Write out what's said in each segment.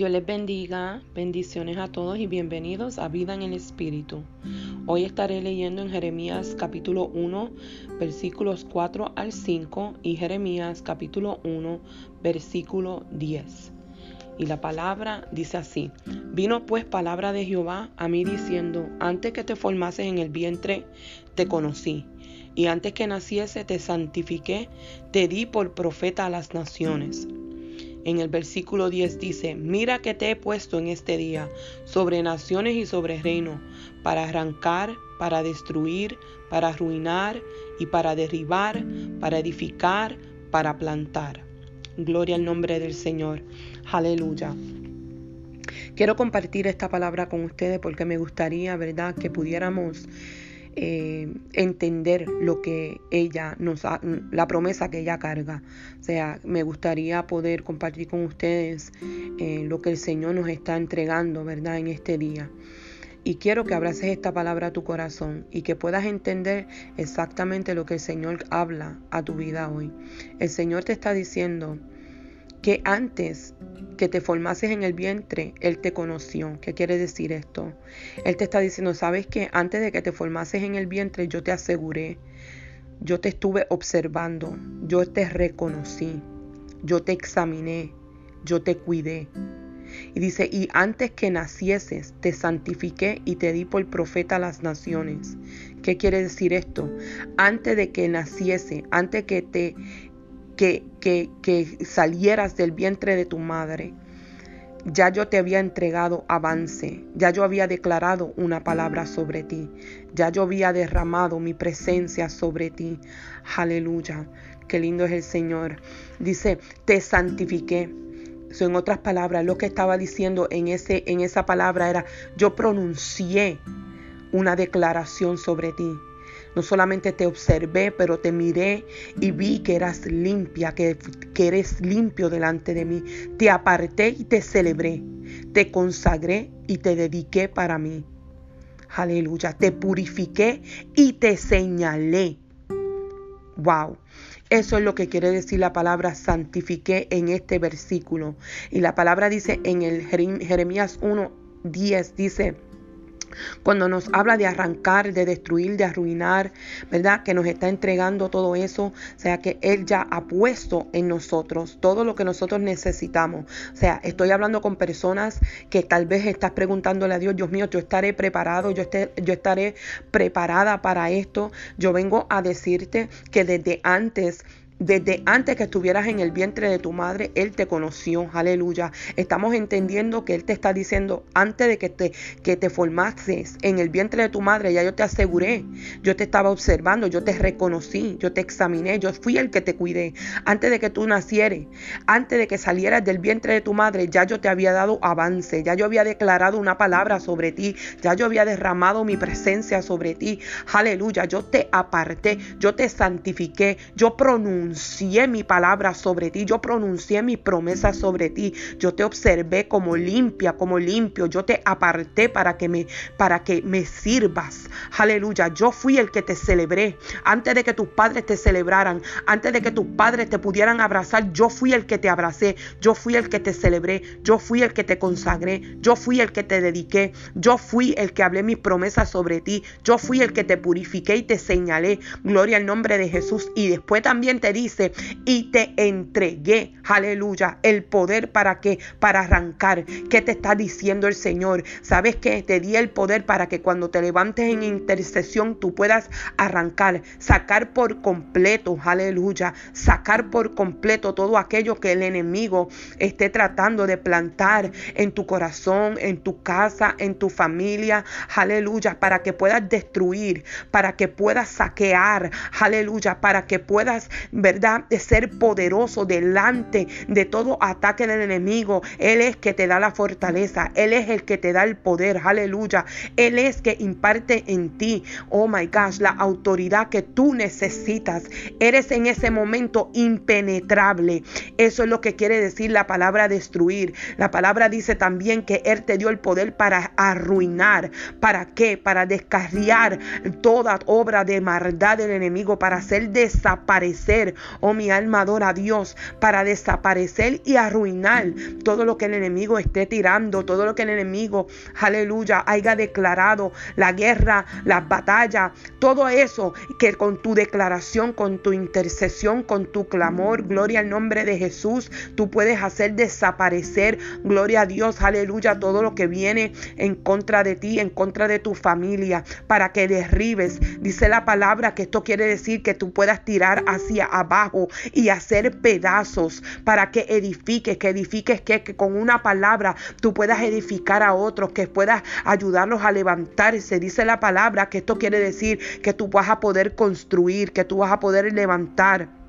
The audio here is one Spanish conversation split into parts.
Dios les bendiga, bendiciones a todos y bienvenidos a Vida en el Espíritu. Hoy estaré leyendo en Jeremías capítulo 1, versículos 4 al 5 y Jeremías capítulo 1, versículo 10. Y la palabra dice así, vino pues palabra de Jehová a mí diciendo, antes que te formases en el vientre, te conocí, y antes que naciese, te santifiqué, te di por profeta a las naciones. En el versículo 10 dice, mira que te he puesto en este día sobre naciones y sobre reino, para arrancar, para destruir, para arruinar y para derribar, para edificar, para plantar. Gloria al nombre del Señor. Aleluya. Quiero compartir esta palabra con ustedes porque me gustaría, ¿verdad?, que pudiéramos eh, entender lo que ella nos ha, la promesa que ella carga. O sea, me gustaría poder compartir con ustedes eh, lo que el Señor nos está entregando, ¿verdad?, en este día. Y quiero que abraces esta palabra a tu corazón y que puedas entender exactamente lo que el Señor habla a tu vida hoy. El Señor te está diciendo, que antes que te formases en el vientre, Él te conoció. ¿Qué quiere decir esto? Él te está diciendo, sabes que antes de que te formases en el vientre, yo te aseguré, yo te estuve observando, yo te reconocí, yo te examiné, yo te cuidé. Y dice, y antes que nacieses, te santifiqué y te di por profeta a las naciones. ¿Qué quiere decir esto? Antes de que naciese, antes que te que, salieras del vientre de tu madre. Ya yo te había entregado avance, ya yo había declarado una palabra sobre ti, ya yo había derramado mi presencia sobre ti. Aleluya, qué lindo es el Señor. Dice, te santifiqué. en otras palabras, lo que estaba diciendo en, ese, en esa palabra era, yo pronuncié una declaración sobre ti. No solamente te observé, pero te miré y vi que eras limpia, que, eres limpio delante de mí. Te aparté y te celebré. Te consagré y te dediqué para mí. Aleluya. Te purifiqué y te señalé. Wow. Eso es lo que quiere decir la palabra santifiqué en este versículo. Y la palabra dice en el Jeremías 1, 10, dice, cuando nos habla de arrancar, de destruir, de arruinar, ¿verdad? Que nos está entregando todo eso, o sea que Él ya ha puesto en nosotros todo lo que nosotros necesitamos. O sea, estoy hablando con personas que tal vez estás preguntándole a Dios, Dios mío, yo estaré preparado, yo, yo estaré preparada para esto. Yo vengo a decirte que desde antes desde antes que estuvieras en el vientre de tu madre, Él te conoció. Aleluya. Estamos entendiendo que Él te está diciendo, antes de que te, que te formases en el vientre de tu madre, ya yo te aseguré. Yo te estaba observando, yo te reconocí, yo te examiné, yo fui el que te cuidé. Antes de que tú nacieras, antes de que salieras del vientre de tu madre, ya yo te había dado avance, ya yo había declarado una palabra sobre ti, ya yo había derramado mi presencia sobre ti. Aleluya. Yo te aparté, yo te santifiqué, yo pronuncié pronuncié mi palabra sobre ti, yo pronuncié mi promesa sobre ti, yo te observé como limpia, como limpio, yo te aparté para que me para que me sirvas. Aleluya, yo fui el que te celebré antes de que tus padres te celebraran, antes de que tus padres te pudieran abrazar, yo fui el que te abracé, yo fui el que te celebré, yo fui el que te consagré, yo fui el que te dediqué, yo fui el que hablé mis promesas sobre ti, yo fui el que te purifiqué y te señalé. Gloria al nombre de Jesús y después también te di dice, y te entregué, aleluya, el poder para que, para arrancar. ¿Qué te está diciendo el Señor? ¿Sabes que Te di el poder para que cuando te levantes en intercesión tú puedas arrancar, sacar por completo, aleluya, sacar por completo todo aquello que el enemigo esté tratando de plantar en tu corazón, en tu casa, en tu familia, aleluya, para que puedas destruir, para que puedas saquear, aleluya, para que puedas ver ¿verdad? De ser poderoso delante de todo ataque del enemigo. Él es que te da la fortaleza. Él es el que te da el poder. Aleluya. Él es que imparte en ti, oh my gosh, la autoridad que tú necesitas. Eres en ese momento impenetrable. Eso es lo que quiere decir la palabra destruir. La palabra dice también que Él te dio el poder para arruinar. ¿Para qué? Para descarriar toda obra de maldad del enemigo, para hacer desaparecer oh mi alma adora a Dios, para desaparecer y arruinar todo lo que el enemigo esté tirando, todo lo que el enemigo, aleluya, haya declarado, la guerra, las batallas, todo eso que con tu declaración, con tu intercesión, con tu clamor, gloria al nombre de Jesús, tú puedes hacer desaparecer, gloria a Dios, aleluya, todo lo que viene en contra de ti, en contra de tu familia, para que derribes. Dice la palabra que esto quiere decir que tú puedas tirar hacia abajo y hacer pedazos para que edifiques, que edifiques que, que con una palabra tú puedas edificar a otros, que puedas ayudarlos a levantarse. Dice la palabra que esto quiere decir que tú vas a poder construir, que tú vas a poder levantar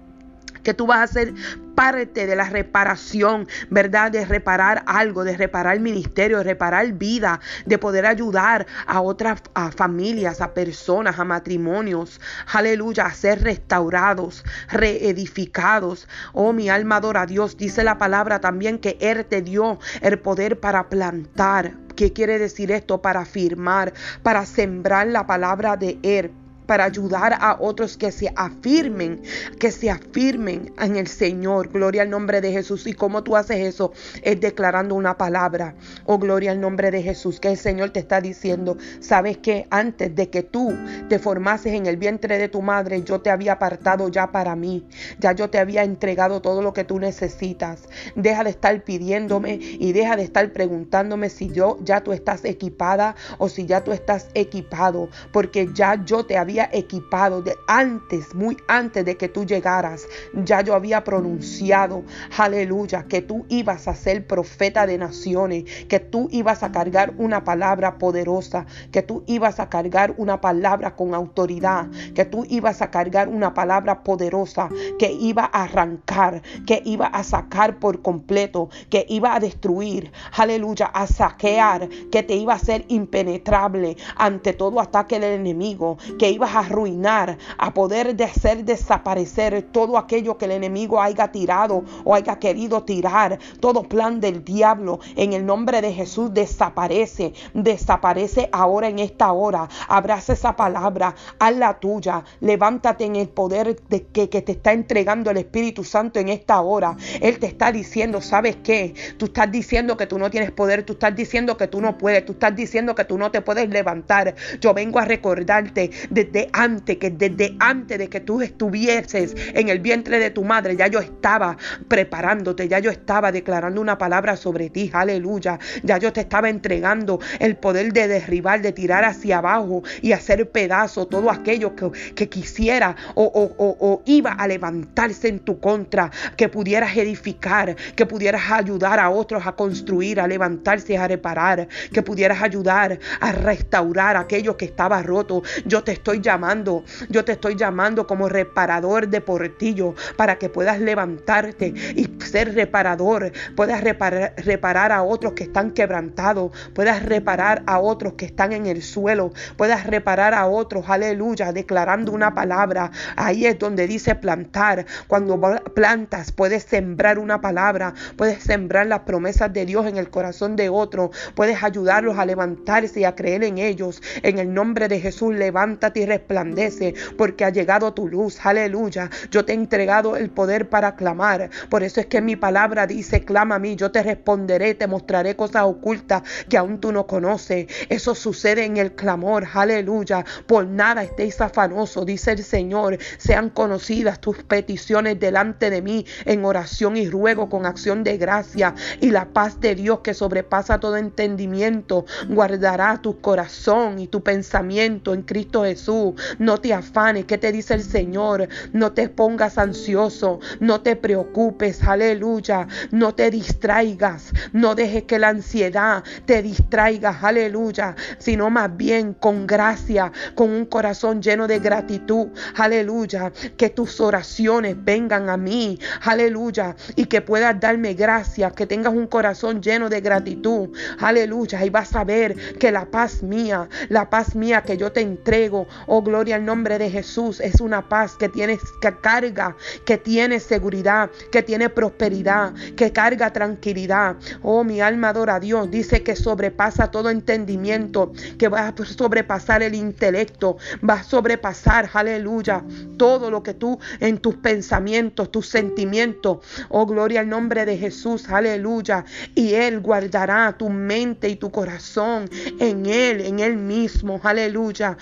que tú vas a ser parte de la reparación, ¿verdad? De reparar algo, de reparar ministerio, de reparar vida, de poder ayudar a otras familias, a personas, a matrimonios, aleluya, a ser restaurados, reedificados. Oh, mi alma adora a Dios. Dice la palabra también que Él te dio el poder para plantar. ¿Qué quiere decir esto? Para afirmar, para sembrar la palabra de Él para ayudar a otros que se afirmen, que se afirmen en el Señor. Gloria al nombre de Jesús. Y cómo tú haces eso es declarando una palabra. Oh, gloria al nombre de Jesús. Que el Señor te está diciendo, sabes que antes de que tú te formases en el vientre de tu madre, yo te había apartado ya para mí. Ya yo te había entregado todo lo que tú necesitas. Deja de estar pidiéndome y deja de estar preguntándome si yo ya tú estás equipada o si ya tú estás equipado. Porque ya yo te había equipado de antes, muy antes de que tú llegaras. Ya yo había pronunciado, aleluya, que tú ibas a ser profeta de naciones, que tú ibas a cargar una palabra poderosa, que tú ibas a cargar una palabra con autoridad, que tú ibas a cargar una palabra poderosa, que iba a arrancar, que iba a sacar por completo, que iba a destruir, aleluya, a saquear, que te iba a ser impenetrable ante todo ataque del enemigo, que iba a arruinar, a poder de hacer desaparecer todo aquello que el enemigo haya tirado o haya querido tirar, todo plan del diablo en el nombre de Jesús desaparece, desaparece ahora en esta hora. Abraza esa palabra, haz la tuya, levántate en el poder de que, que te está entregando el Espíritu Santo en esta hora. Él te está diciendo, ¿sabes qué? Tú estás diciendo que tú no tienes poder, tú estás diciendo que tú no puedes, tú estás diciendo que tú no te puedes levantar. Yo vengo a recordarte desde antes, que desde antes de que tú estuvieses en el vientre de tu madre, ya yo estaba preparándote, ya yo estaba declarando una palabra sobre ti, aleluya. Ya yo te estaba entregando el poder de derribar, de tirar hacia abajo y hacer pedazo todo aquello que, que quisiera o, o iba a levantarse en tu contra, que pudieras edificar, que pudieras ayudar a otros a construir, a levantarse, a reparar, que pudieras ayudar a restaurar aquello que estaba roto. Yo te estoy llamando yo te estoy llamando como reparador de portillo para que puedas levantarte y ser reparador, puedas reparar, reparar a otros que están quebrantados, puedas reparar a otros que están en el suelo, puedas reparar a otros, aleluya, declarando una palabra. Ahí es donde dice plantar. Cuando plantas, puedes sembrar una palabra, puedes sembrar las promesas de Dios en el corazón de otro, puedes ayudarlos a levantarse y a creer en ellos. En el nombre de Jesús, levántate y resplandece, porque ha llegado tu luz. Aleluya. Yo te he entregado el poder para clamar. Por eso es que mi palabra dice, clama a mí, yo te responderé, te mostraré cosas ocultas que aún tú no conoces. Eso sucede en el clamor. Aleluya. Por nada estéis afanosos, dice el Señor. Sean conocidas tus peticiones delante de mí en oración y ruego con acción de gracia. Y la paz de Dios que sobrepasa todo entendimiento guardará tu corazón y tu pensamiento en Cristo Jesús. No te afanes. ¿Qué te dice el Señor? No te pongas ansioso. No te preocupes. Aleluya. No te distraigas. No dejes que la ansiedad te distraiga. Aleluya. Sino más bien con gracia, con un corazón lleno de gratitud. Aleluya. Que tus oraciones vengan a mí. Aleluya. Y que puedas darme gracias. Que tengas un corazón lleno de gratitud. Aleluya. Y vas a ver que la paz mía, la paz mía que yo te entrego, Oh, gloria al nombre de Jesús. Es una paz que tiene que carga, que tiene seguridad, que tiene prosperidad, que carga tranquilidad. Oh, mi alma adora a Dios. Dice que sobrepasa todo entendimiento, que va a sobrepasar el intelecto, va a sobrepasar, aleluya, todo lo que tú en tus pensamientos, tus sentimientos. Oh, gloria al nombre de Jesús, aleluya. Y Él guardará tu mente y tu corazón en Él, en Él mismo, aleluya.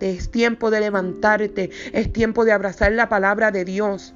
Es tiempo de levantarte, es tiempo de abrazar la palabra de Dios.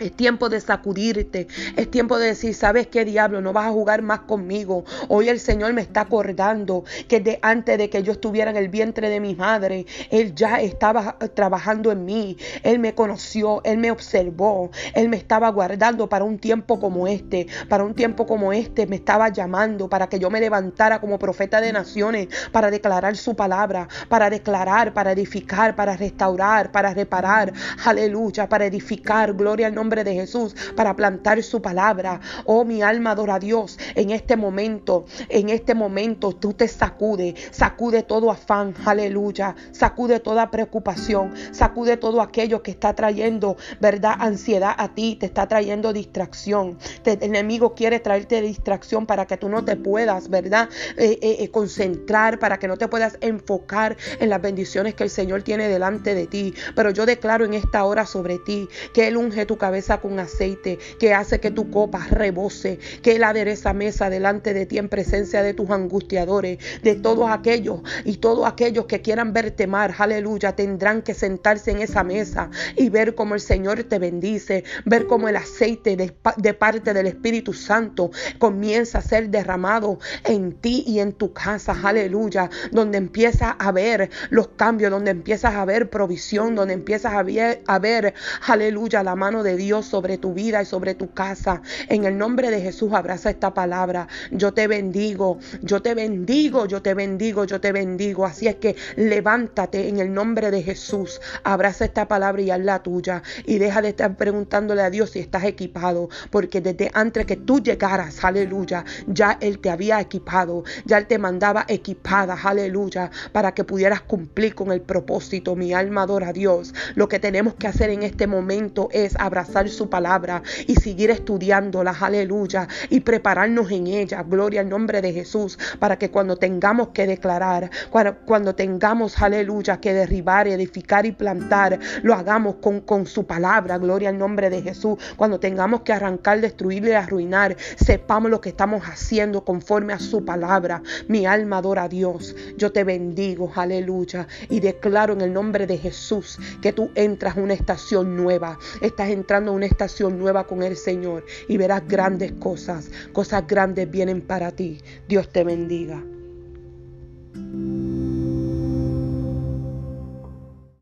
Es tiempo de sacudirte. Es tiempo de decir, ¿sabes qué diablo? No vas a jugar más conmigo. Hoy el Señor me está acordando que de antes de que yo estuviera en el vientre de mi madre, Él ya estaba trabajando en mí. Él me conoció, Él me observó, Él me estaba guardando para un tiempo como este. Para un tiempo como este me estaba llamando para que yo me levantara como profeta de naciones, para declarar su palabra, para declarar, para edificar, para restaurar, para reparar. Aleluya, para edificar. Gloria al nombre de Jesús para plantar su palabra. Oh, mi alma adora a Dios en este momento. En este momento tú te sacude, sacude todo afán, aleluya. Sacude toda preocupación, sacude todo aquello que está trayendo, ¿verdad? Ansiedad a ti, te está trayendo distracción. el enemigo quiere traerte distracción para que tú no te puedas, ¿verdad? Eh, eh, eh, concentrar, para que no te puedas enfocar en las bendiciones que el Señor tiene delante de ti. Pero yo declaro en esta hora sobre ti que Él unge tu cabeza con aceite, que hace que tu copa rebose, que Él adereza mesa delante de ti en presencia de tus angustiadores, de todos aquellos y todos aquellos que quieran verte mar, aleluya, tendrán que sentarse en esa mesa y ver cómo el Señor te bendice, ver cómo el aceite de, parte del Espíritu Santo comienza a ser derramado en ti y en tu casa, aleluya, donde empiezas a ver los cambios, donde empiezas a ver provisión, donde empiezas a ver, a aleluya, la mano de Dios sobre tu vida y sobre tu casa. En el nombre de Jesús abraza esta palabra. Yo te bendigo, yo te bendigo, yo te bendigo, yo te bendigo. Así es que levántate en el nombre de Jesús. Abraza esta palabra y haz la tuya. Y deja de estar preguntándole a Dios si estás equipado. Porque desde antes que tú llegaras, aleluya, ya Él te había equipado. Ya Él te mandaba equipada, aleluya, para que pudieras cumplir con el propósito. Mi alma adora a Dios. Lo que tenemos que hacer en este momento es abrazar su palabra y seguir estudiándola, aleluya, y prepararnos en ella, gloria al nombre de Jesús, para que cuando tengamos que declarar, cuando, tengamos, aleluya, que derribar, edificar y plantar, lo hagamos con, con su palabra, gloria al nombre de Jesús, cuando tengamos que arrancar, destruir y arruinar, sepamos lo que estamos haciendo conforme a su palabra. Mi alma adora a Dios, yo te bendigo, aleluya, y declaro en el nombre de Jesús que tú entras a una estación nueva, estás entrando una estación nueva con el Señor y verás grandes cosas. Cosas grandes vienen para ti. Dios te bendiga.